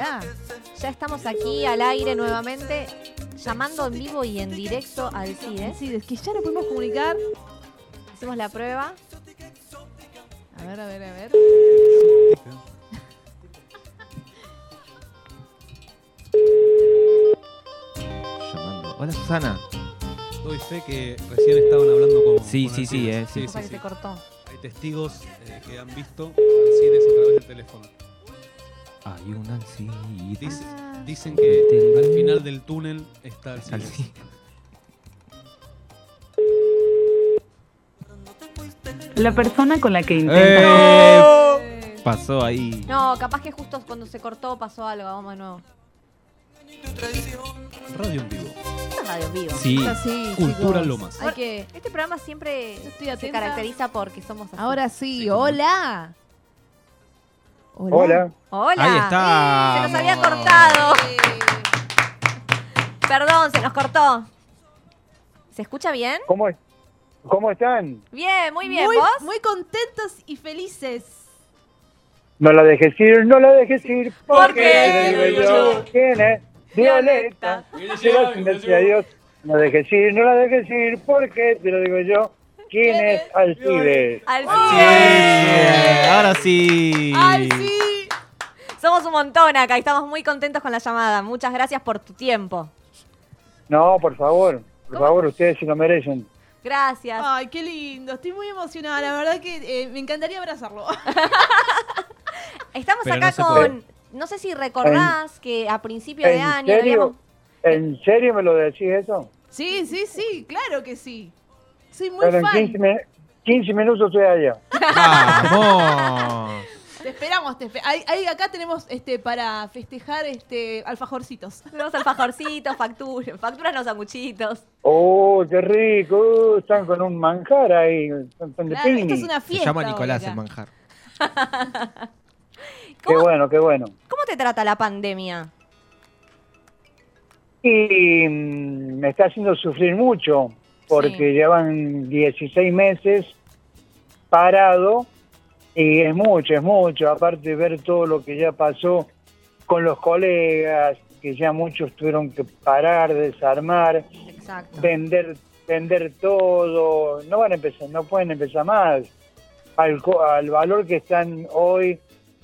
Hola. Ya estamos aquí al aire nuevamente, llamando en vivo y en directo al CIDE. Sí, es que ya nos podemos comunicar. Hicimos la prueba. A ver, a ver, a ver. Llamando. Hola Susana. Doy fe que recién estaban hablando con. Sí, con sí, sí, eh, sí. sí, sí, que te cortó. Hay testigos eh, que han visto Alcides a través del teléfono. Hay un Alcides. Dice- Ah. dicen que al final del túnel está Alcides. Alcides. La persona con la que intenta. ¡Eh! Pasó ahí. No, capaz que justo cuando se cortó pasó algo. Vamos de nuevo. Radio en vivo. Es radio en vivo. Sí. Así, Cultura chicos. Lomas. Hay que. Este programa siempre se caracteriza porque somos así. Ahora sí, Sí, como- hola. Hola. Hola. Ahí está. Se nos había cortado. Perdón, se nos cortó. ¿Se escucha bien? ¿Cómo, es- ¿Cómo están? Bien, muy bien. Muy, ¿Vos? muy contentos y felices. No la dejes ir, no la dejes ir. ¿Por qué? te lo digo yo. ¿Quién es? Violeta. Decir adiós. No la dejes ir, no la dejes ir. Porque te lo digo yo. ¿Quién es Alcides? Al Bien, Ahora sí. ¡Ay, sí! Somos un montón acá y estamos muy contentos con la llamada. Muchas gracias por tu tiempo. No, por favor. Por ¿Cómo? favor, ustedes se lo merecen. Gracias. Ay, qué lindo. Estoy muy emocionada. La verdad que eh, me encantaría abrazarlo. Estamos Pero acá no con. puede. No sé si recordás que a principio de ¿En año. serio? habíamos- ¿En serio me lo decís eso? Sí, sí, sí. Claro que sí. Soy muy Pero en fan. 15, mi- 15 minutos estoy allá. Vamos. Te esperamos. Te ahí, ahí acá tenemos este para festejar este alfajorcitos. Tenemos alfajorcitos, facturas, facturas no sanguchitos. Oh, qué rico. Uh, están con un manjar ahí. Están de Claro, esto es una Se fiesta. llama hoy Nicolás el manjar. Qué bueno, qué bueno. ¿Cómo te trata la pandemia? Y mm, me está haciendo sufrir mucho, porque Sí. llevan 16 meses parado y es mucho, es mucho. Aparte de ver todo lo que ya pasó con los colegas, que ya muchos tuvieron que parar, desarmar, Exacto. vender vender todo, no van a empezar, no pueden empezar más. Al, al valor que están hoy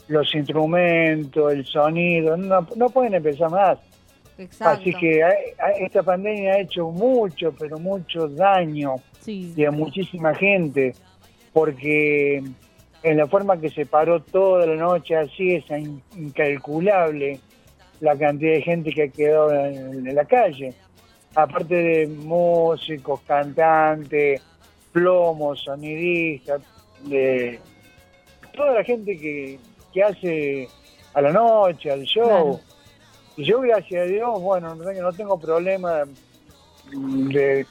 los instrumentos, el sonido, no, no pueden empezar más. Exacto. Así que ha- esta pandemia ha hecho mucho, pero mucho daño Sí. y a muchísima gente, porque en la forma que se paró toda la noche así es in- incalculable la cantidad de gente que ha quedado en, en la calle. Aparte de músicos, cantantes, plomos, sonidistas, de toda la gente que, que hace a la noche, al show. Claro. Y yo, gracias a Dios, bueno, no tengo, problema de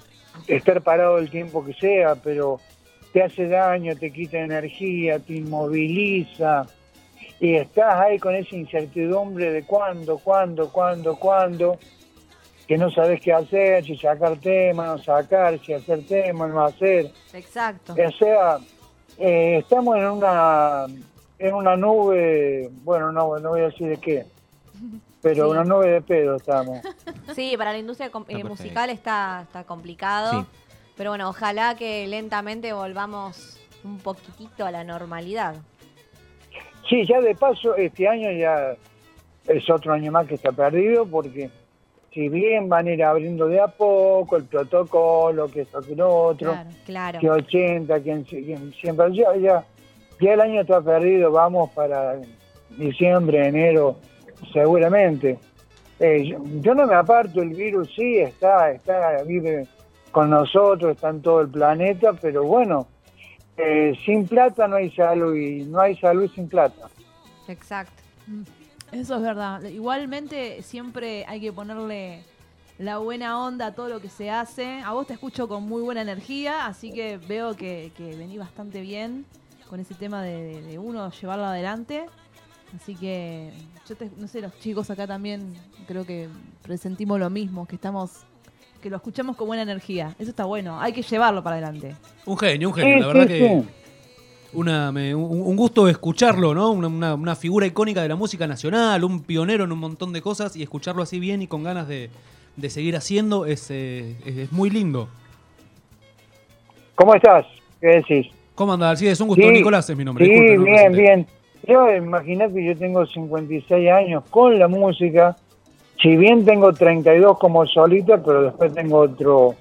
estar parado el tiempo que sea, pero te hace daño, te quita energía, te inmoviliza y estás ahí con esa incertidumbre de cuándo, cuándo, cuándo, cuándo, que no sabes qué hacer, si sacar tema, no sacar, si hacer tema, no hacer. Exacto. O sea, eh, estamos en una en una nube, bueno, no, no voy a decir de qué, pero Sí. una nube de pedo estamos. Sí, para la industria eh, musical está, está complicado. Sí. Pero bueno, ojalá que lentamente volvamos un poquitito a la normalidad. Sí, ya de paso, este año ya es otro año más que está perdido porque si bien van a ir abriendo de a poco el protocolo, que esto, que lo otro, Claro. Claro. que 80, que en, que en 100, pero ya, ya, ya el año está perdido, vamos para diciembre, enero, seguramente. Eh, yo, yo no me aparto, el virus sí está, está, vive con nosotros, está en todo el planeta, pero bueno, eh, sin plata no hay salud y no hay salud sin plata. Exacto. Eso es verdad. Igualmente siempre hay que ponerle la buena onda a todo lo que se hace. A vos te escucho con muy buena energía, así que veo que, que vení bastante bien con ese tema de, de- de uno llevarlo adelante. Así que yo te- no sé, los chicos acá también creo que presentimos lo mismo, que estamos que lo escuchamos con buena energía. Eso está bueno, hay que llevarlo para adelante. Un genio, un Sí, genio. La sí, verdad que sí. una, me- un, un gusto escucharlo, ¿no? Una, una- una figura icónica de la música nacional, un pionero en un montón de cosas y escucharlo así bien y con ganas de, de seguir haciendo es, eh, es, es muy lindo. ¿Cómo estás? ¿Qué decís? ¿Cómo anda, Alcides? Un gusto, Sí, Nicolás es mi nombre. Sí, disculpe, no me bien, presenté. bien. Yo imagínate que yo tengo 56 años con la música. Si bien tengo 32 como solita, pero después tengo otro,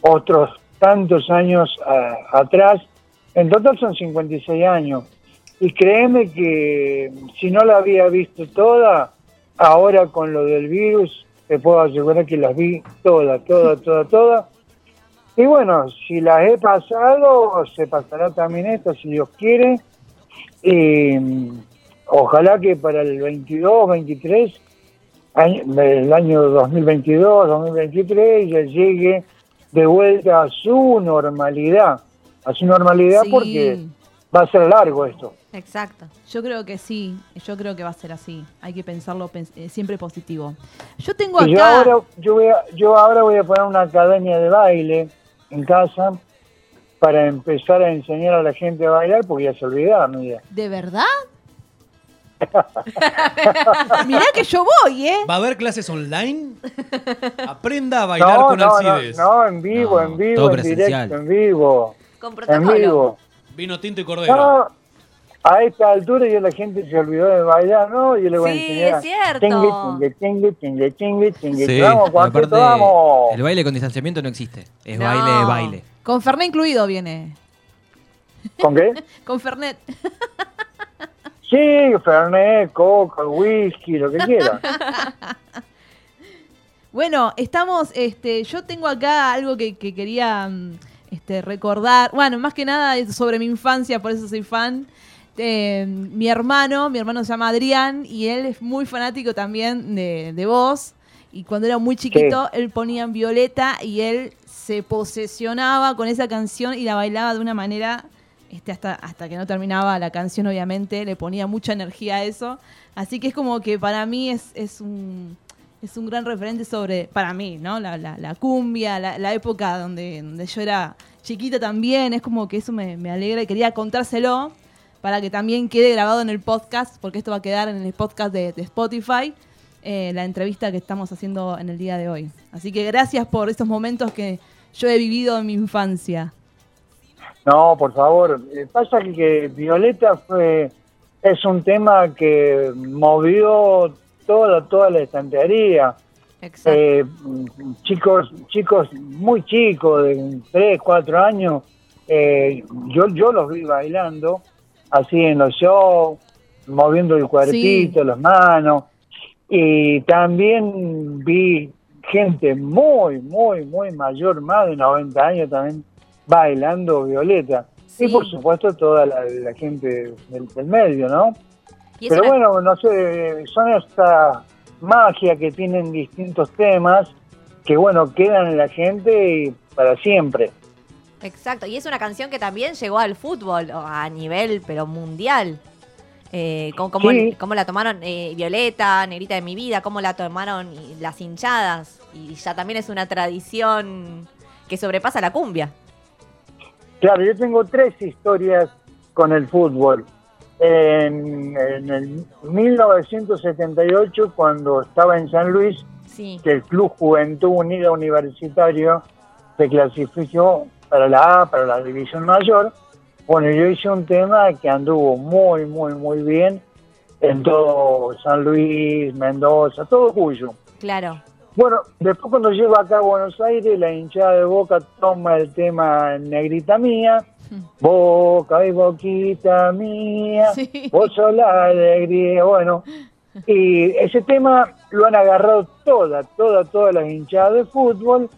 otros tantos años a- atrás. En total son 56 años. Y créeme que si no la había visto toda, ahora con lo del virus, te puedo asegurar que las vi todas, todas, todas, todas. Y bueno, si las he pasado, se pasará también esta, si Dios quiere. Y mm, ojalá que para el 22, 23, año- el año 2022, 2023, ya llegue de vuelta a su normalidad. A su normalidad Sí. porque va a ser largo esto. Exacto. Yo creo que sí, yo creo que va a ser así. Hay que pensarlo pens- eh, siempre positivo. Yo tengo Y yo acá. ahora, yo, voy a, yo ahora voy a poner una academia de baile en casa para empezar a enseñar a la gente a bailar porque ya se olvidaron. mira. ¿De verdad? Mirá que yo voy, ¿eh? ¿Va a haber clases online? Aprenda a bailar No, con no, no, Alcides. no, en vivo, No, en vivo, todo en presencial. directo, en vivo, Con en protocolo. vivo. Vino tinto y cordero. No, a esta altura ya la gente se olvidó de bailar, ¿no? Yo le voy a Sí, enseñar. es cierto. Tingue, tingue, tingue. Sí, Vamos, vamos. el baile con distanciamiento no existe. Es No. baile, baile. Con Fernet incluido viene. ¿Con qué? Con Fernet. Sí, Fernet, coca, whisky, lo que quiera. Bueno, estamos, este, yo tengo acá algo que, que quería mm, este, recordar. Bueno, más que nada es sobre mi infancia, por eso soy fan. Eh, mi hermano, mi hermano se llama Adrián y él es muy fanático también de, de vos. Y cuando era muy chiquito, él ponía en Violeta y él se posesionaba con esa canción y la bailaba de una manera, este, hasta, hasta que no terminaba la canción, obviamente, le ponía mucha energía a eso. Así que es como que para mí es, es un es un gran referente sobre, para mí, ¿no? La, la- la cumbia, la, la época donde, donde yo era chiquita también, es como que eso me, me alegra y quería contárselo para que también quede grabado en el podcast, porque esto va a quedar en el podcast de, Spotify, eh, la entrevista que estamos haciendo en el día de hoy. Así que gracias por estos momentos que yo he vivido en mi infancia. No, por favor. Eh, Pasa que, Violeta fue es un tema que movió toda toda la estantería. Exacto. Eh, chicos chicos muy chicos de 3, 4 años, eh, yo yo los vi bailando así en los shows, moviendo el cuerpito, las manos y también vi gente muy muy muy mayor, más de 90 años también bailando Violeta. Sí. Y por supuesto toda la, la gente del, del medio, ¿no? Pero una- bueno, no sé, son esta magia que tienen distintos temas que, bueno, quedan en la gente para siempre. Exacto, y es una canción que también llegó al fútbol a nivel, pero mundial. Eh, ¿cómo, cómo- Sí. cómo la tomaron eh, Violeta, Negrita de mi vida? ¿Cómo la tomaron las hinchadas? Y ya también es una tradición que sobrepasa la cumbia. Claro, yo tengo tres historias con el fútbol. En, en el 1978, cuando estaba en San Luis, Sí, que el Club Juventud Unida Universitario se clasificó para la A, para la División Mayor. Bueno, yo hice un tema que anduvo muy, muy, muy bien en todo San Luis, Mendoza, todo Cuyo. claro. Bueno, después cuando llego acá a Buenos Aires, la hinchada de Boca toma el tema Negrita Mía, Boca y Boquita Mía, Sí. vos sos la alegría, bueno. Y ese tema lo han agarrado toda, toda, todas las hinchadas de fútbol,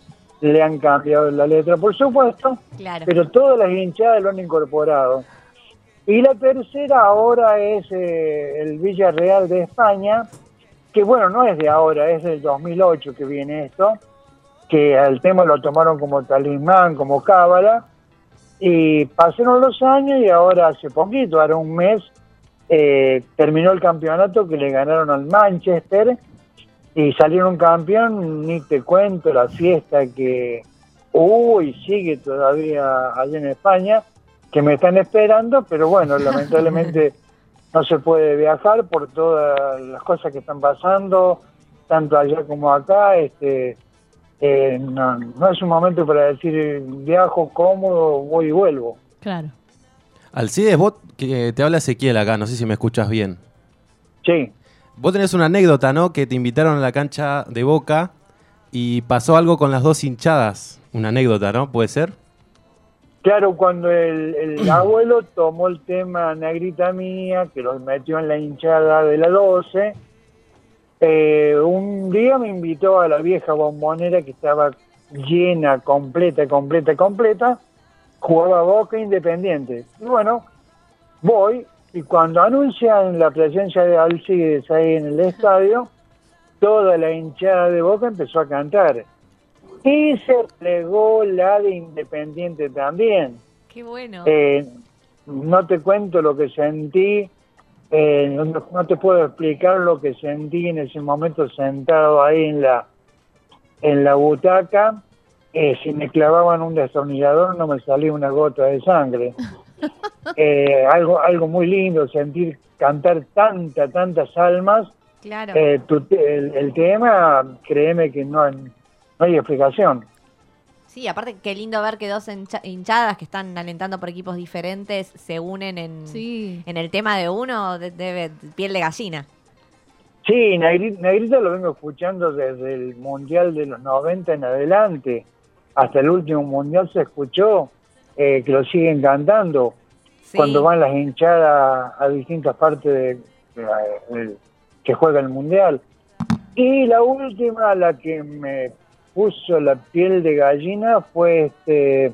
le han cambiado la letra, por supuesto, Claro. pero todas las hinchadas lo han incorporado. Y la tercera ahora es eh, el Villarreal de España, que bueno, no es de ahora, es del 2008 que viene esto, que el tema lo tomaron como talismán, como cábala, y pasaron los años y ahora hace poquito, ahora un mes, eh, terminó el campeonato que le ganaron al Manchester y salieron campeón, ni te cuento la fiesta que hubo y sigue todavía allá en España. que me están esperando, pero bueno, lamentablemente no se puede viajar por todas las cosas que están pasando, tanto allá como acá. Este, eh, no, no es un momento para decir viajo cómodo, voy y vuelvo. Claro. Alcides, vos que te habla Ezequiel acá, no sé si me escuchas bien. Sí. Vos tenés una anécdota, ¿no? Que te invitaron a la cancha de Boca y pasó algo con las dos hinchadas. Una anécdota, ¿no? ¿Puede ser? Claro, cuando el, el abuelo tomó el tema Negrita Mía, que lo metió en la hinchada de la 12, eh, un día me invitó a la vieja bombonera que estaba llena, completa, completa, completa, jugaba Boca Independiente. Y bueno, voy y cuando anuncian la presencia de Alcides ahí en el estadio, toda la hinchada de Boca empezó a cantar. Y se plegó la de Independiente también. Qué bueno. Eh, no te cuento lo que sentí, eh, no, no te puedo explicar lo que sentí en ese momento sentado ahí en la en la butaca. Eh, si me clavaban un destornillador no me salía una gota de sangre. Eh, algo algo muy lindo, sentir cantar tanta, tantas almas. Claro. Eh, tu el, el tema, créeme que no, no hay explicación. Sí, aparte qué lindo ver que dos hincha- hinchadas que están alentando por equipos diferentes se unen en, Sí. en el tema de uno, de, de- piel de gallina. Sí, Negri- Negrita lo vengo escuchando desde el Mundial de los 90 en adelante. Hasta el último Mundial se escuchó eh, que lo siguen cantando Sí. cuando van las hinchadas a distintas partes de, de- de- que juega el Mundial. Y la última, la que me puso la piel de gallina, fue este,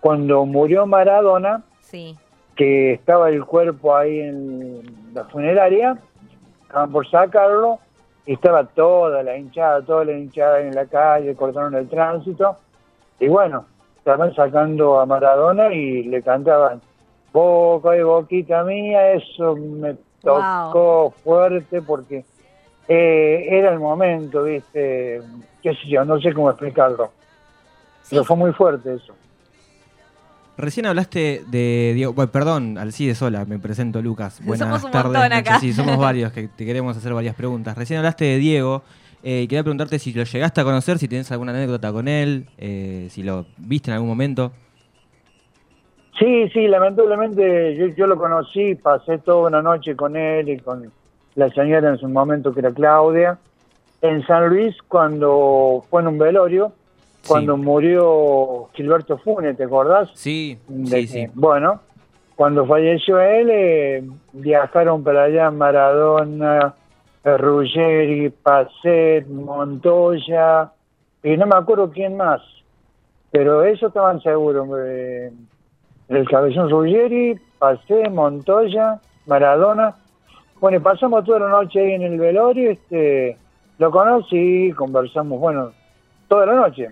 cuando murió Maradona Sí. que estaba el cuerpo ahí en la funeraria, estaban por sacarlo, y estaba toda la hinchada, toda la hinchada en la calle, cortaron el tránsito, y bueno, estaban sacando a Maradona y le cantaban, Boca y Boquita mía, eso me tocó fuerte porque eh, era el momento, viste, qué sé yo, no sé cómo explicarlo, Sí. pero fue muy fuerte eso. Recién hablaste de Diego. bueno, perdón, Alcides, hola, me presento Lucas. Buenas Somos un tardes. acá. Sí, somos varios que te queremos hacer varias preguntas. Recién hablaste de Diego. Eh, quería preguntarte si lo llegaste a conocer, si tienes alguna anécdota con él, eh, si lo viste en algún momento. Sí, sí, lamentablemente yo, yo lo conocí, pasé toda una noche con él y con la señora en su momento que era Claudia, en San Luis cuando fue en un velorio, Sí. cuando murió Gilberto Funes, ¿te acordás? Sí, De sí, que- sí. Bueno, cuando falleció él, eh, viajaron para allá Maradona, Ruggeri, Pacet, Montoya, y no me acuerdo quién más, pero eso estaban seguros. eh, el cabezón Ruggeri, Pacet, Montoya, Maradona. Bueno, y pasamos toda la noche ahí en el velorio, este, lo conocí, conversamos, bueno, toda la noche.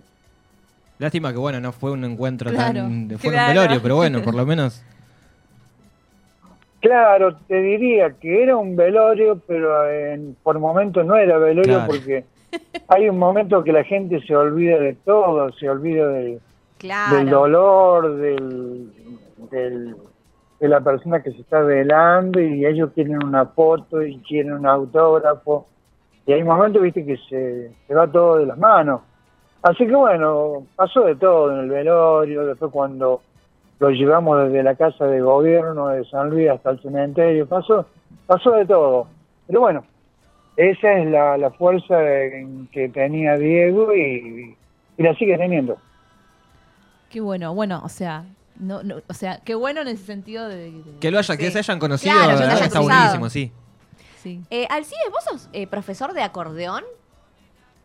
Lástima que, bueno, no fue un encuentro Claro, tan. Fue claro. un velorio, pero bueno, por lo menos. Claro, te diría que era un velorio, pero en- por momentos no era velorio Claro. porque hay un momento que la gente se olvida de todo, se olvida del, Claro. del dolor, del, del- de la persona que se está velando y ellos quieren una foto y quieren un autógrafo. Y hay momentos, viste, que se, se va todo de las manos. Así que bueno, pasó de todo en el velorio, después cuando lo llevamos desde la casa de gobierno de San Luis hasta el cementerio, pasó, pasó de todo. Pero bueno, esa es la, la fuerza en que tenía Diego y, y la sigue teniendo. Qué bueno, bueno, o sea, no, no, o sea, qué bueno en ese sentido de, de- Que lo haya, Sí. que se hayan conocido, Claro, hayan está cruzado. buenísimo, sí. sí. Eh, Alcides, ¿vos sos eh, profesor de acordeón?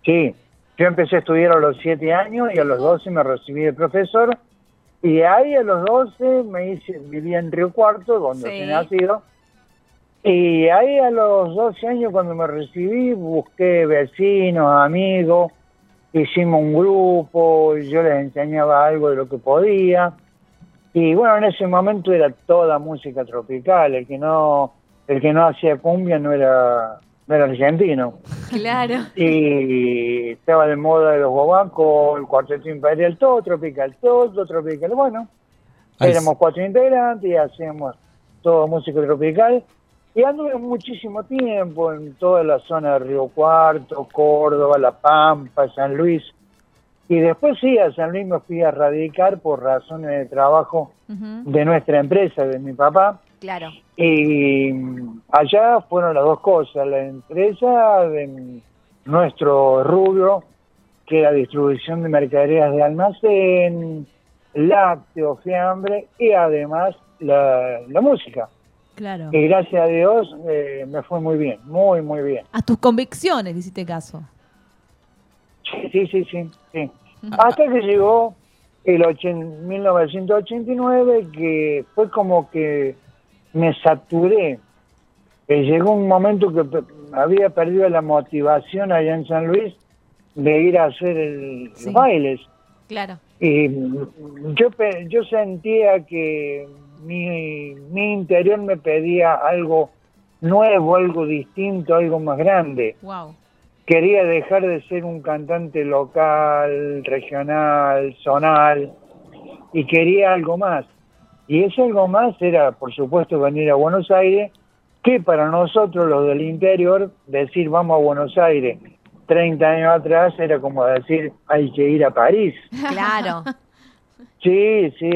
Sí, yo empecé a estudiar a los 7 años y a los 12 me recibí de profesor. Y ahí a los 12 me hice, vivía en Río Cuarto, donde Sí. he nacido. Y ahí a los 12 años cuando me recibí busqué vecinos, amigos, hicimos un grupo, y yo les enseñaba algo de lo que podía. Y bueno, en ese momento era toda música tropical, el que no, el que no hacía cumbia no era, no era argentino Claro. y estaba de moda de los guabancos, el cuarteto imperial, todo tropical, todo tropical. Bueno, Éramos cuatro integrantes y hacíamos todo música tropical. Y anduve muchísimo tiempo en toda la zona de Río Cuarto, Córdoba, La Pampa, San Luis. Y después sí, a San Luis me fui a radicar por razones de trabajo de nuestra empresa, de mi papá. Claro. Y mm, allá fueron las dos cosas, la empresa de nuestro rubro, que era distribución de mercaderías de almacén, lácteo, fiambre y además la, la música. Claro. Y gracias a Dios eh, me fue muy bien, muy, muy bien. A tus convicciones hiciste caso. Sí, sí, sí, sí. sí. Hasta que llegó el ochen- 1989, que fue como que me saturé. Que llegó un momento que había perdido la motivación allá en San Luis de ir a hacer el, Sí. los bailes. Claro. Y yo, yo sentía que mi, mi interior me pedía algo nuevo, algo distinto, algo más grande Wow. quería dejar de ser un cantante local, regional, zonal, y quería algo más. Y ese algo más era, por supuesto, venir a Buenos Aires, que para nosotros los del interior, decir vamos a Buenos Aires 30 años atrás era como decir hay que ir a París. Claro. Sí, sí,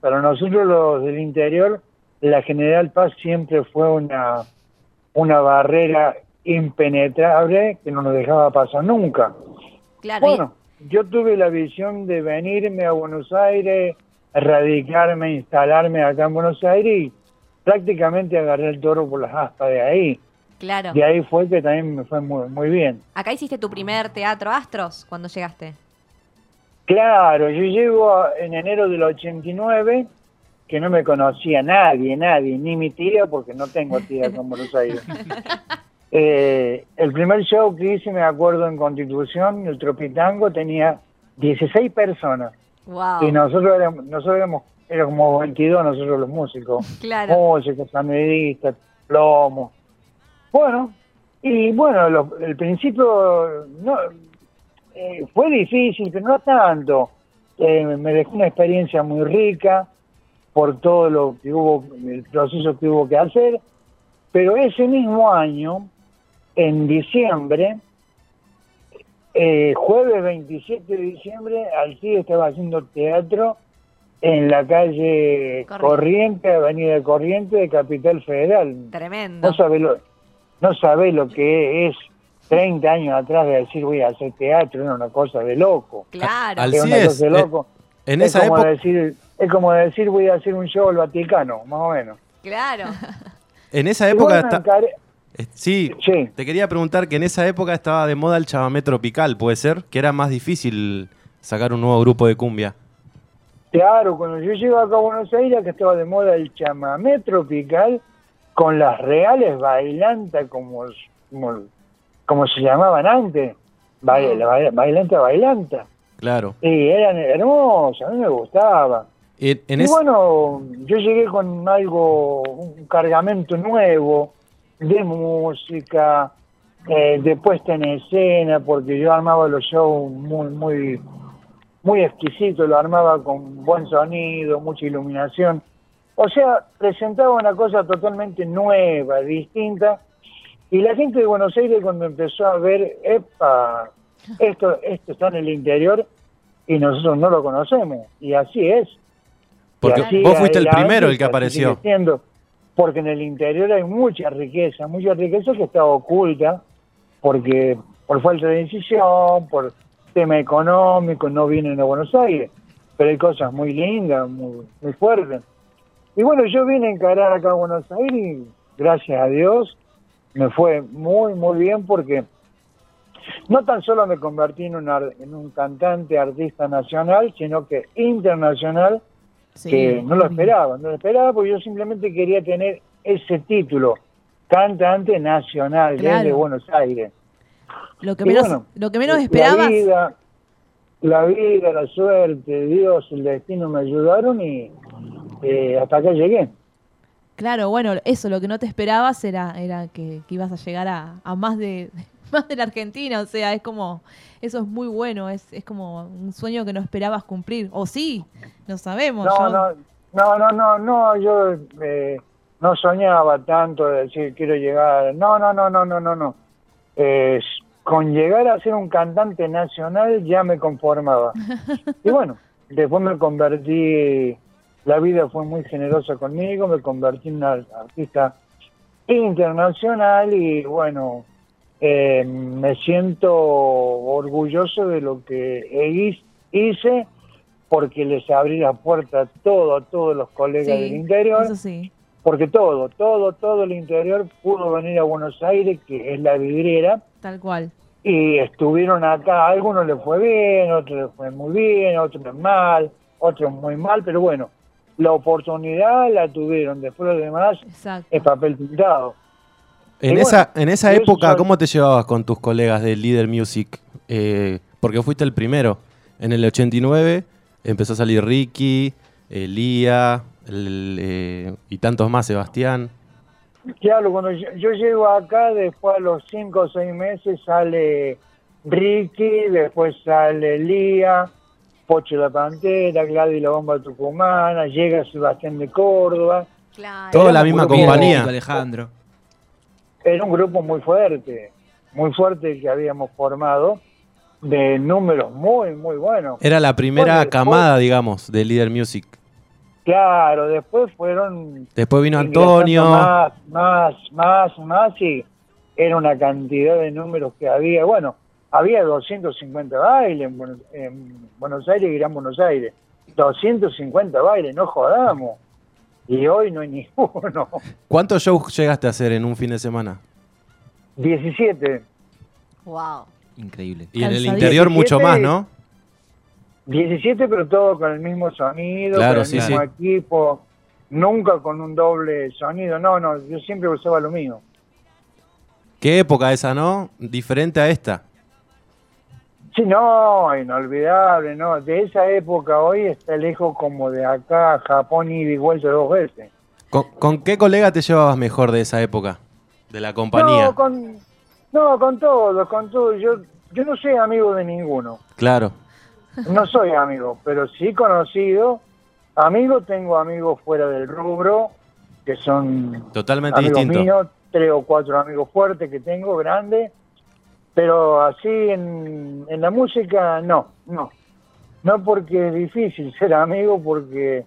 para nosotros los del interior, la General Paz siempre fue una, una barrera impenetrable que no nos dejaba pasar nunca. Claro. Bueno, yo tuve la visión de venirme a Buenos Aires, radicarme, instalarme acá en Buenos Aires y prácticamente agarré el toro por las aspas de ahí. claro. Y ahí fue que también me fue muy, muy bien. Acá hiciste tu primer teatro Astros cuando llegaste. Claro, yo llego a- en enero del 89, que no me conocía nadie, nadie, ni mi tía, porque no tengo tía acá en Buenos Aires. Eh, el primer show que hice, me acuerdo, en Constitución, el Tropitango, tenía 16 personas. Wow. Y nosotros éramos, nosotros éramos, éramos como 22 nosotros los músicos. Claro. Músicos, sonidistas, plomo. Bueno, y bueno, lo- el principio no, eh, fue difícil, pero no tanto. Eh, me dejó una experiencia muy rica por todo lo que hubo, el proceso que hubo que hacer. Pero ese mismo año, en diciembre, eh, jueves 27 de diciembre, Alcide estaba haciendo teatro en la calle Corriente. Corriente, Avenida Corriente de Capital Federal. Tremendo. No sabe lo, no sabe lo que es 30 años atrás de decir voy a hacer teatro, era una cosa de loco. Claro. Al- Es Así una es, cosa de eh, loco. En es esa como época, decir, es como decir voy a hacer un show al Vaticano, más o menos. Claro. en esa Y época bueno, está- encaré- sí, Sí. te quería preguntar que en esa época estaba de moda el chamamé tropical, ¿puede ser? Que era más difícil sacar un nuevo grupo de cumbia. Claro, cuando yo llego acá a Buenos Aires, que estaba de moda el chamamé tropical, con las reales bailantas, como, como, como se llamaban antes, Baila- la baila- bailanta, bailanta. Claro. Y eran hermosas, a mí me gustaba. En, en y bueno, yo llegué con algo, un cargamento nuevo de música, eh, de puesta en escena, porque yo armaba los shows muy, muy, muy exquisitos, lo armaba con buen sonido, mucha iluminación. O sea, presentaba una cosa totalmente nueva, distinta. Y la gente de Buenos Aires cuando empezó a ver, epa, esto, esto está en el interior y nosotros no lo conocemos. Y así es. porque así vos fuiste el primero el que apareció. siendo. Porque en el interior hay mucha riqueza, mucha riqueza que está oculta, porque por falta de decisión, por tema económico, no vienen a Buenos Aires. Pero hay cosas muy lindas, muy, fuertes. Y bueno, yo vine a encarar acá a Buenos Aires y gracias a Dios me fue muy, muy bien porque no tan solo me convertí en un, en un cantante, artista nacional, sino que internacional, Sí, que no lo esperaba, no lo esperaba porque yo simplemente quería tener ese título, cantante nacional Claro. desde Buenos Aires. Lo que menos, bueno, lo que menos la esperabas. vida, la vida, la suerte, Dios, el destino me ayudaron y eh, hasta acá llegué. Claro, bueno, eso, lo que no te esperabas era, era que, que ibas a llegar a, a más de más de la Argentina, o sea, es como, eso es muy bueno, es, es como un sueño que no esperabas cumplir, o sí, no sabemos. No, yo- no, No, no, no, no, yo eh, no soñaba tanto de decir quiero llegar. No, no, no, no, no, no, no. Eh, con llegar a ser un cantante nacional ya me conformaba. Y bueno, después me convertí, la vida fue muy generosa conmigo, me convertí en una artista internacional y bueno, eh, me siento orgulloso de lo que hi- hice porque les abrí la puerta a todo, a todos los colegas Sí, del interior, Eso sí. porque todo, todo, todo el interior pudo venir a Buenos Aires, que es la vidriera, Tal cual. y estuvieron acá, a algunos les fue bien, otros les fue muy bien, otros mal, otros muy mal, pero bueno, la oportunidad la tuvieron, después lo demás Exacto. es papel pintado. En, Y bueno, esa, en esa época, ¿cómo te llevabas con tus colegas de Leader Music? Eh, porque fuiste el primero. En el 89 empezó a salir Ricky, Elía el, eh, y tantos más, Sebastián. Claro, cuando yo, yo llego acá, después a los cinco o seis meses sale Ricky, después sale Lía, Pocho la Pantera, Gladys la Bomba Tucumana, llega Sebastián de Córdoba. Claro. Toda la misma compañía. Alejandro. Era un grupo muy fuerte, muy fuerte el que habíamos formado, de números muy, muy buenos. Era la primera Bueno, después- camada, digamos, de Leader Music. Claro, después fueron Después vino Antonio. Más, más, más, más, y era una cantidad de números que había. Bueno, había 250 bailes en en Buenos Aires y Gran Buenos Aires. 250 bailes, no jodamos. Y hoy no hay ninguno. ¿Cuántos shows llegaste a hacer en un fin de semana? 17. Wow. Increíble. Y en el interior mucho 17. más, ¿no? 17, pero todo con el mismo sonido, Claro, con el sí, mismo sí. equipo. Nunca con un doble sonido. No, no, yo siempre usaba lo mío. Qué época esa, ¿no? Diferente a esta. Sí, no, inolvidable, ¿no? De esa época hoy está lejos como de acá a Japón y de vuelta dos veces. ¿Con, con qué colega te llevabas mejor de esa época? De la compañía. No, con, no, con todos, con todos. Yo, yo no soy amigo de ninguno. Claro. No soy amigo, pero sí conocido. Amigo, tengo amigos fuera del rubro, que son Totalmente amigos distinto. míos, tres o cuatro amigos fuertes que tengo, grandes. Pero así en, en la música, no, no. No porque es difícil ser amigo, porque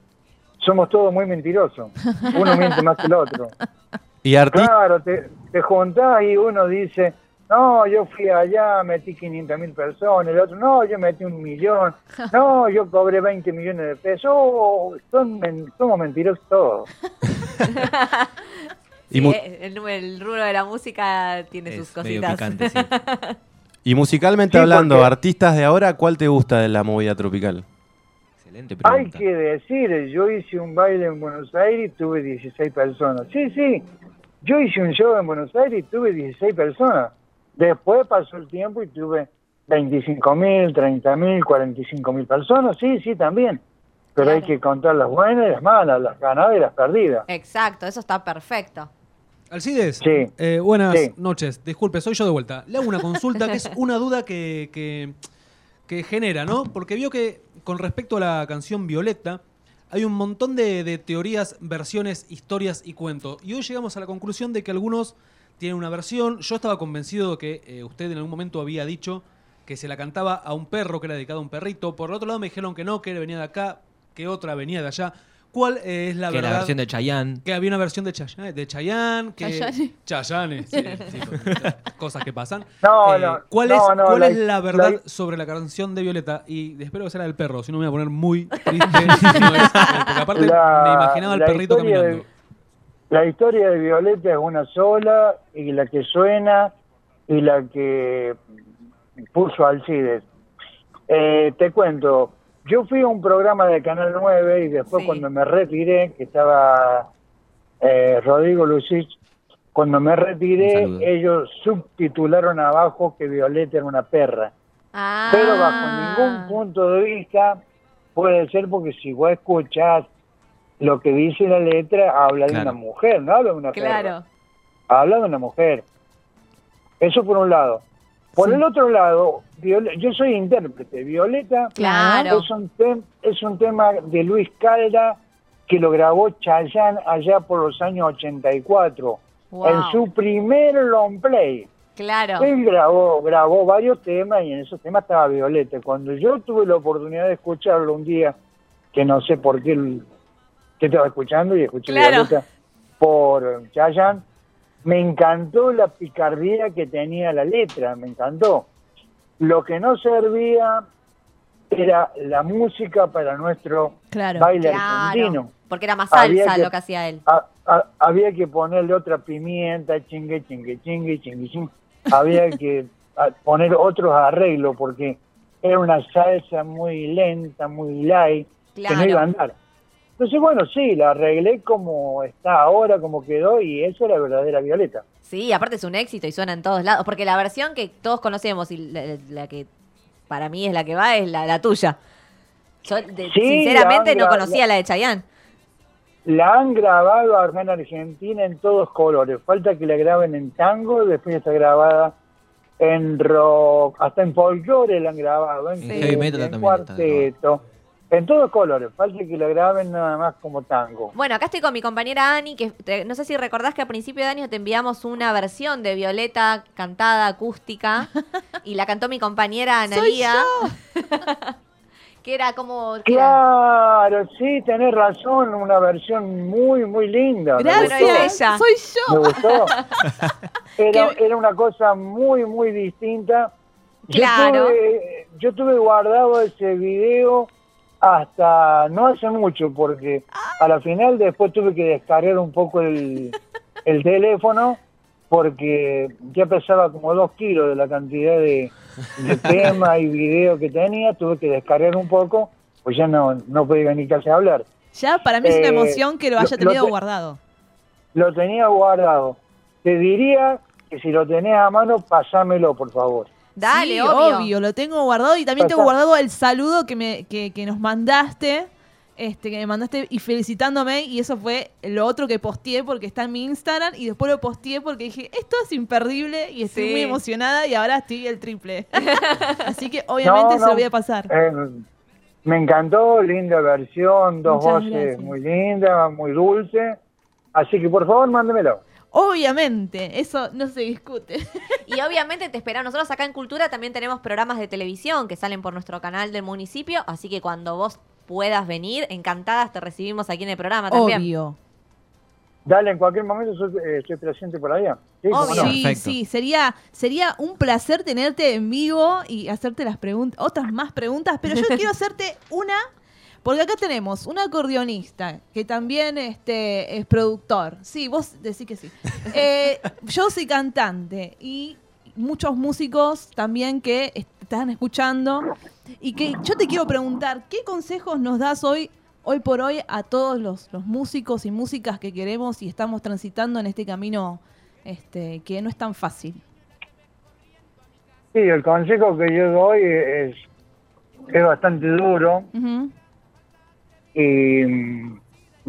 somos todos muy mentirosos. Uno miente más que el otro. Y. Claro, te, te juntás y uno dice, no, yo fui allá, metí 500 mil personas, el otro, no, yo metí un millón, no, yo cobré 20 millones de pesos, Oh, son somos mentirosos todos. Sí, el, el rubro de la música tiene sus Es medio cositas. picante, sí. y musicalmente Sí, hablando, porque- artistas de ahora, ¿cuál te gusta de la movida tropical? Excelente Hay pregunta. que decir, yo hice un baile en Buenos Aires y tuve 16 personas. Sí, sí, yo hice un show en Buenos Aires y tuve 16 personas. Después pasó el tiempo y tuve 25 mil, 30 mil, 45 mil personas. Sí, sí, también. Pero hay que contar las buenas y las malas, las ganadas y las perdidas. Exacto, eso está perfecto. Alcides, Sí. eh, buenas Sí. noches. Disculpe, soy yo de vuelta. Le hago una consulta que es una duda que, que, que genera, ¿no? Porque vio que con respecto a la canción Violeta, hay un montón de, de teorías, versiones, historias y cuentos. Y hoy llegamos a la conclusión de que algunos tienen una versión. Yo estaba convencido de que eh, usted en algún momento había dicho que se la cantaba a un perro, que era dedicado a un perrito. Por el otro lado me dijeron que no, que venía de acá, que otra venía de allá. ¿Cuál eh, es la que verdad? la versión de Chayanne. Que había una versión de Chayanne, de Chayanne, que... Chayanne. Chayanne, sí, sí, cosas que pasan. No, Eh, no, ¿Cuál, no, es, no, cuál la- es la verdad la- sobre la canción de Violeta? Y espero que sea la del perro, si no me voy a poner muy triste. si no es, eh, porque aparte La- me imaginaba al perrito historia de- caminando. La historia de Violeta es una sola y la que suena y la que puso Alcides. Eh, te cuento, yo fui a un programa de Canal 9 y después Sí. cuando me retiré, que estaba eh, Rodrigo Lucich, cuando me retiré, ellos subtitularon abajo que Violeta era una perra. Ah. Pero bajo ningún punto de vista puede ser porque si vos escuchás lo que dice la letra, habla de una mujer, no habla de una perra. Claro. Habla de una mujer. Eso por un lado. Por Sí. el otro lado, yo soy intérprete. Violeta Claro. es, un tem- es un tema de Luis Calda que lo grabó Chayanne allá por los años 84, Wow. en su primer long play. Claro. Él grabó, grabó varios temas y en esos temas estaba Violeta. Cuando yo tuve la oportunidad de escucharlo un día, que no sé por qué, qué estaba escuchando y escuché Claro. Violeta por Chayanne, me encantó la picardía que tenía la letra, me encantó. Lo que no servía era la música para nuestro Claro. baile Claro. argentino. Porque era más salsa que- lo que hacía él. Ha- ha- había que ponerle otra pimienta, chingue, chingue, chingue, chingue, chingue. Había que poner otros arreglos porque era una salsa muy lenta, muy light, que no iba a andar. Entonces, bueno, sí, la arreglé como está ahora, como quedó, y eso es la verdadera Violeta. Sí, aparte es un éxito y suena en todos lados. Porque la versión que todos conocemos y la, la que para mí es la que va es la, la tuya. Yo, de- Sí, sinceramente, la- no conocía la de Chayanne. La han grabado acá en Argentina en todos colores. Falta que la graben en tango, después está grabada en rock, hasta en folclore la han grabado, en, cuarteto, en todos colores. Falta que la graben nada más como tango. Bueno, acá estoy con mi compañera Ani, que te- no sé si recordás que a principio de año te enviamos una versión de Violeta cantada acústica y la cantó mi compañera Analía. que era como... era- Claro, sí, tenés razón, una versión muy, muy linda. me Gracias. ella. Soy Me yo. gustó. Era, era una cosa muy, muy distinta. Yo Claro. tuve, yo tuve guardado ese video hasta no hace mucho, porque a la final después tuve que descargar un poco el, el teléfono, porque ya pesaba como dos kilos de la cantidad de, de tema y video que tenía, tuve que descargar un poco, pues ya no, no podía ni casi hablar. Ya para mí es una Eh, emoción que lo haya lo tenido te- guardado. Lo tenía guardado. Te diría que si lo tenés a mano, pasámelo, por favor. Dale, Sí, obvio. Lo tengo guardado y también tengo guardado el saludo que, me, que, que nos mandaste. Este, que me mandaste y felicitándome y eso fue lo otro que posteé porque está en mi Instagram y después lo posteé porque dije, esto es imperdible y estoy Sí. muy emocionada y ahora estoy el triple. Así que obviamente No, se lo voy a pasar. Eh, me encantó, linda versión, dos Muchas voces gracias. muy lindas, muy dulce. Así que por favor, mándemelo. Obviamente, eso no se discute. Y obviamente te esperamos. Nosotros acá en Cultura también tenemos programas de televisión que salen por nuestro canal del municipio, así que cuando vos puedas venir, encantadas te recibimos aquí en el programa también. Obvio. Dale, en cualquier momento soy- eh, estoy presente por allá. Sí, cómo Obvio. no. Sí, Perfecto. sí, sería, sería un placer tenerte en vivo y hacerte las preguntas, otras más preguntas, pero yo quiero hacerte una, porque acá tenemos un acordeonista que también este, es productor. Sí, vos decís que sí. Eh, yo soy cantante y muchos músicos también que est- están escuchando y que yo te quiero preguntar, ¿qué consejos nos das hoy? Hoy por hoy a todos los, los músicos y músicas que queremos y estamos transitando en este camino este, que no es tan fácil. Sí, el consejo que yo doy es, es bastante duro Ujú. Y mm,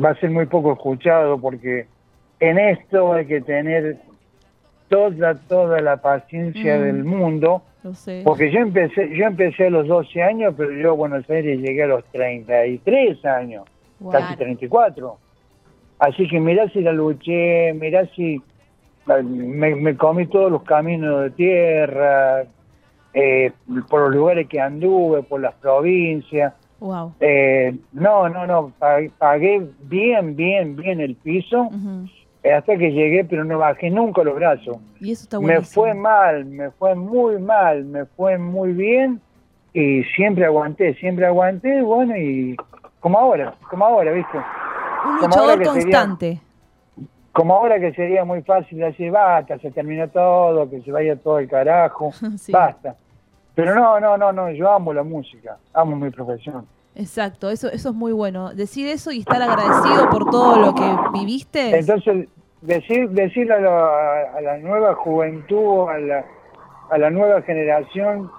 va a ser muy poco escuchado porque en esto hay que tener toda, toda la paciencia Mm. del mundo. Porque yo empecé, yo empecé a los 12 años, pero yo a Buenos Aires llegué a los 33 años, Wow. casi 34. Así que mirá si la luché, mirá si eh, me, me comí todos los caminos de tierra, eh, por los lugares que anduve, por las provincias. Wow. Eh, no, no, no, pagué, bien, bien, bien el piso eh, hasta que llegué, pero no bajé nunca los brazos. Y eso está Me buenísimo. fue mal, me fue muy mal, me fue muy bien y siempre aguanté, siempre aguanté, bueno, y como ahora, como ahora, ¿viste? Un luchador sería- constante. Como ahora que sería muy fácil decir, basta, se terminó todo, que se vaya todo el carajo, Sí. basta. Pero no, no, no, no, yo amo la música, amo mi profesión. Exacto, eso, eso es muy bueno. Decir eso y estar agradecido por todo lo que viviste. Entonces, decir, decirle a la, a la nueva juventud, a la, a la nueva generación,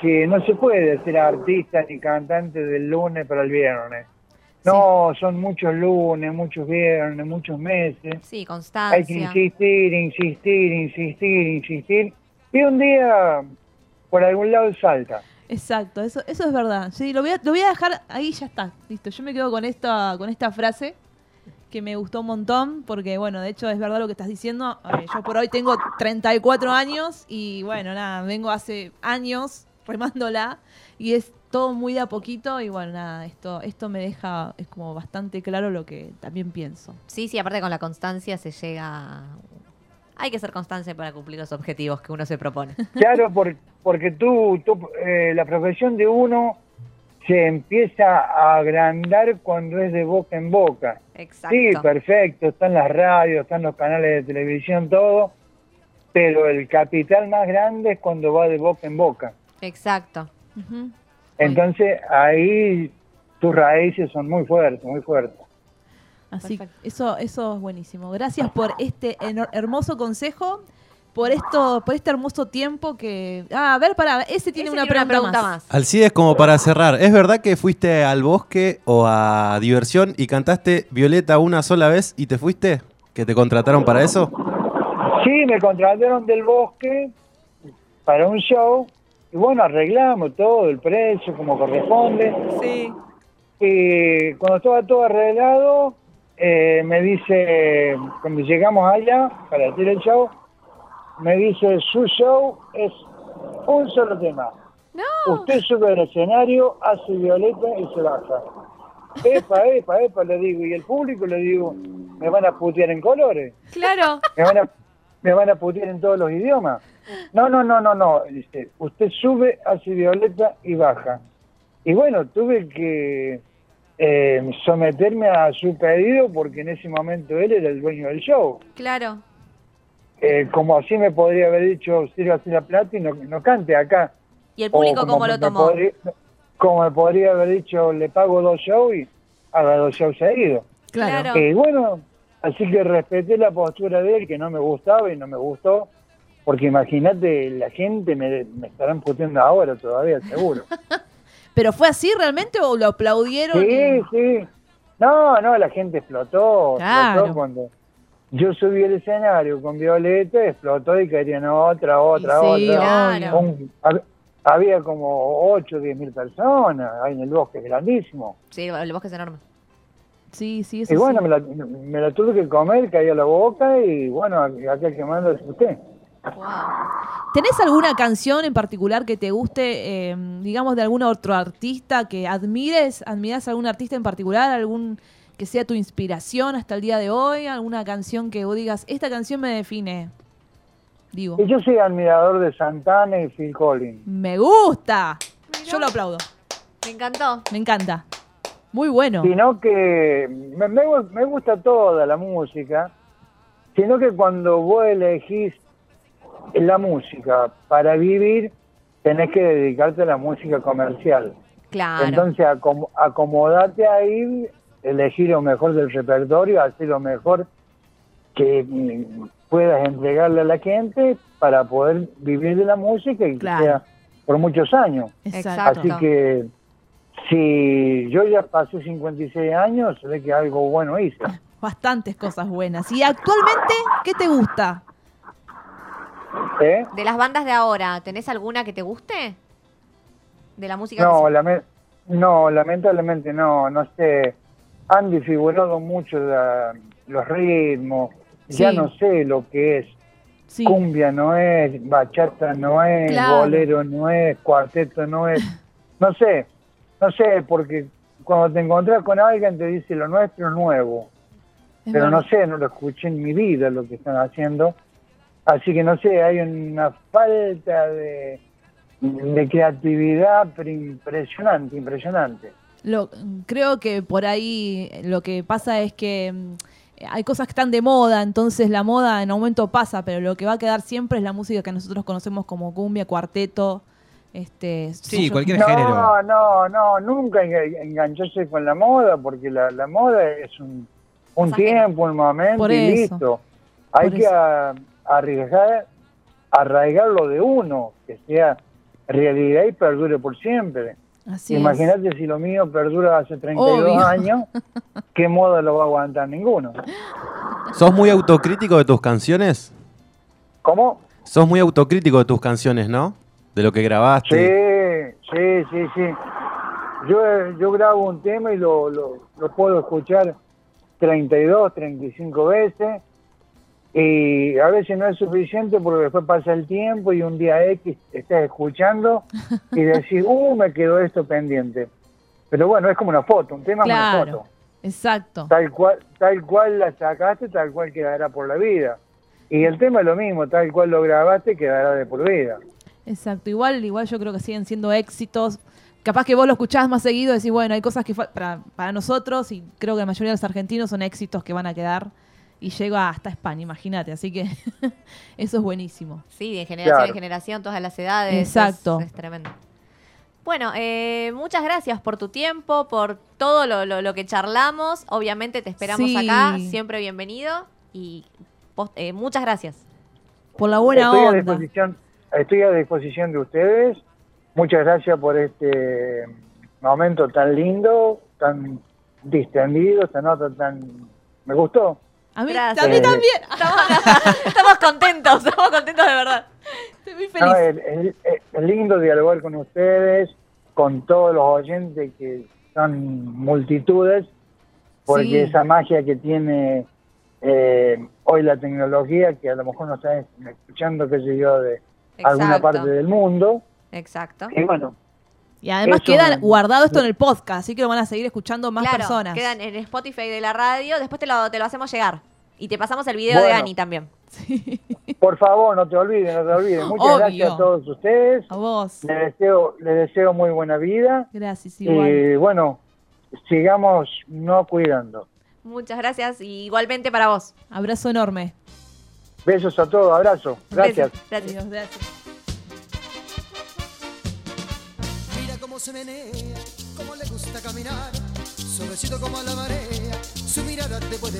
que no se puede ser artista ni cantante del lunes para el viernes. No, son muchos lunes, muchos viernes, muchos meses. Sí, Hay que constancia. insistir, insistir, insistir, insistir. Y un día, por algún lado salta. Exacto, eso, eso es verdad. Sí, lo voy, a, lo voy a dejar ahí, ya está. Listo, yo me quedo con esta, con esta frase que me gustó un montón, porque bueno, de hecho es verdad lo que estás diciendo. Eh, yo por hoy tengo 34 años y bueno, nada, vengo hace años remándola y es todo muy de a poquito y bueno, nada, esto, esto me deja, es como bastante claro lo que también pienso. Sí, sí, aparte con la constancia se llega... Hay que ser constante para cumplir los objetivos que uno se propone. Claro, por- porque tú, tú, eh, la profesión de uno se empieza a agrandar cuando es de boca en boca. Exacto. Sí, perfecto, están las radios, están los canales de televisión, todo, pero el capital más grande es cuando va de boca en boca. Exacto. Ujú. Entonces ahí tus raíces son muy fuertes, muy fuertes. Así, Perfecto. eso, eso es buenísimo. Gracias por este hermoso consejo, por esto, por este hermoso tiempo que. Ah, a ver, para, ese tiene Ese una tiene pregunta, más. Alcides, como para cerrar, ¿es verdad que fuiste al bosque o a diversión y cantaste Violeta una sola vez y te fuiste? ¿Que te contrataron para eso? Sí, me contrataron del bosque para un show y bueno, arreglamos todo, el precio como corresponde. Sí. Y cuando estaba todo arreglado, eh, me dice, cuando llegamos allá para hacer el show, me dice, su show es un solo tema. Usted sube al escenario, hace violeta y se baja. Epa, epa, epa, le digo. Y el público le digo, me van a putear en colores. Claro. Me van a, me van a putear en todos los idiomas. No, no, no, no, no. Dice, usted sube, hace violeta y baja. Y bueno, tuve que eh, someterme a su pedido porque en ese momento él era el dueño del show. Claro. Eh, como así me podría haber dicho, sírvase la plata y no, no cante acá. ¿Y el público como cómo lo tomó? podría- como me podría haber dicho, le pago dos shows y haga dos shows seguidos. Claro. Y bueno, así que respeté la postura de él, que no me gustaba y no me gustó, porque imagínate, la gente me, me estarán puteando ahora todavía, seguro. ¿Pero fue así realmente o lo aplaudieron? Sí, y- sí. No, no, la gente explotó, Claro. explotó cuando yo subí el escenario con Violeta, explotó y querían otra, otra, sí, otra. claro. Un- hab- había como 8 o 10 mil personas ahí en el bosque, grandísimo. Sí, el bosque es enorme. Sí, sí, eso Y bueno, sí. me la, me la tuve que comer, caí a la boca y bueno, acá el que manda es usted. Wow. ¿Tenés alguna canción en particular que te guste, eh, digamos, de algún otro artista que admires? ¿Admiras a algún artista en particular? ¿Algún que sea tu inspiración hasta el día de hoy? ¿Alguna canción que vos digas, esta canción me define? Digo, Y yo soy admirador de Santana y Phil Collins. me gusta. Yo lo aplaudo. Me encantó. Me encanta. Muy bueno. Sino que me, me gusta toda la música, sino que cuando vos elegís la música para vivir, tenés que dedicarte a la música comercial. Claro. Entonces acom- acomodate ahí, elegir lo mejor del repertorio, hacer lo mejor que mm, puedas entregarle a la gente para poder vivir de la música y que sea por muchos años. Exacto. Así que si yo ya pasé 56 años, ve que algo bueno hice. Bastantes cosas buenas. ¿Y actualmente qué te gusta? ¿Eh? De las bandas de ahora, ¿tenés alguna que te guste? De la música No, que lame- no, lamentablemente no, no sé. Han disfigurado mucho la- los ritmos, ya no sé lo que es. Sí. Cumbia no es, bachata no es, Claro. bolero no es, cuarteto no es. No sé, no sé, porque cuando te encontrás con alguien te dice lo nuestro es nuevo. Es pero no sé, no lo escuché en mi vida lo que están haciendo. Así que no sé, hay una falta de, de creatividad pero impresionante, impresionante. Lo, creo que por ahí lo que pasa es que mm, hay cosas que están de moda, entonces la moda en aumento pasa, pero lo que va a quedar siempre es la música que nosotros conocemos como cumbia, cuarteto. Este, Sí, cualquier No, género. no, no, nunca enga- engancharse con la moda, porque la, la moda es un, un tiempo, un momento Por y eso. listo. Hay Por que arriesgar, arraigar lo de uno, que sea realidad y perdure por siempre. Imagínate si lo mío perdura hace 32 Obvio. años, ¿qué moda lo va a aguantar ninguno? ¿Sos muy autocrítico de tus canciones? ¿Cómo? Sos muy autocrítico de tus canciones, ¿no? De lo que grabaste. Sí, sí, sí. Yo, eh, yo grabo un tema y lo, lo, lo puedo escuchar 32, 35 veces. Y a veces no es suficiente porque después pasa el tiempo y un día X estás escuchando y decís, uh, me quedó esto pendiente. Pero bueno, es como una foto, un tema es una Claro. foto. Exacto. Tal cual, tal cual la sacaste, tal cual quedará por la vida. Y el tema es lo mismo, tal cual lo grabaste, quedará de por vida. Exacto, igual, igual yo creo que siguen siendo éxitos. Capaz que vos lo escuchás más seguido decís, bueno, hay cosas que para, para nosotros, y creo que la mayoría de los argentinos son éxitos que van a quedar. Y llega hasta España, imagínate. Así que eso es buenísimo. Sí, de generación Claro. en generación, todas las edades. Exacto. Es, es tremendo. Bueno, eh, muchas gracias por tu tiempo, por todo lo, lo- lo que charlamos. Obviamente te esperamos Sí. acá, siempre bienvenido. Y post- eh, muchas gracias. Por la buena estoy a disposición, estoy a disposición de ustedes. Muchas gracias por este momento tan lindo, tan distendido, esta nota tan... Me gustó. A mí, Gracias. a mí también. Estamos, estamos contentos, estamos contentos de verdad. Estoy muy No, feliz. es, es- es lindo dialogar con ustedes, con todos los oyentes que son multitudes, porque Sí. esa magia que tiene eh, hoy la tecnología, que a lo mejor no están escuchando, qué sé yo, de alguna Exacto. parte del mundo. Exacto. Y bueno, Y además eso queda me- guardado esto en el podcast, así que lo van a seguir escuchando más claro, personas. quedan en Spotify de la radio. Después te lo, te lo hacemos llegar. Y te pasamos el video de. Ani también. por favor, no te olvides, no te olvides. Muchas Obvio. gracias a todos ustedes. A vos. Les deseo, les deseo muy buena vida. Gracias, igual. Y bueno, sigamos no cuidando. Muchas gracias y igualmente para vos. Abrazo enorme. Besos a todos, abrazo. Gracias. Besos. Gracias. Gracias. Se cómo le gusta caminar, suavecito como la marea, su mirada te puede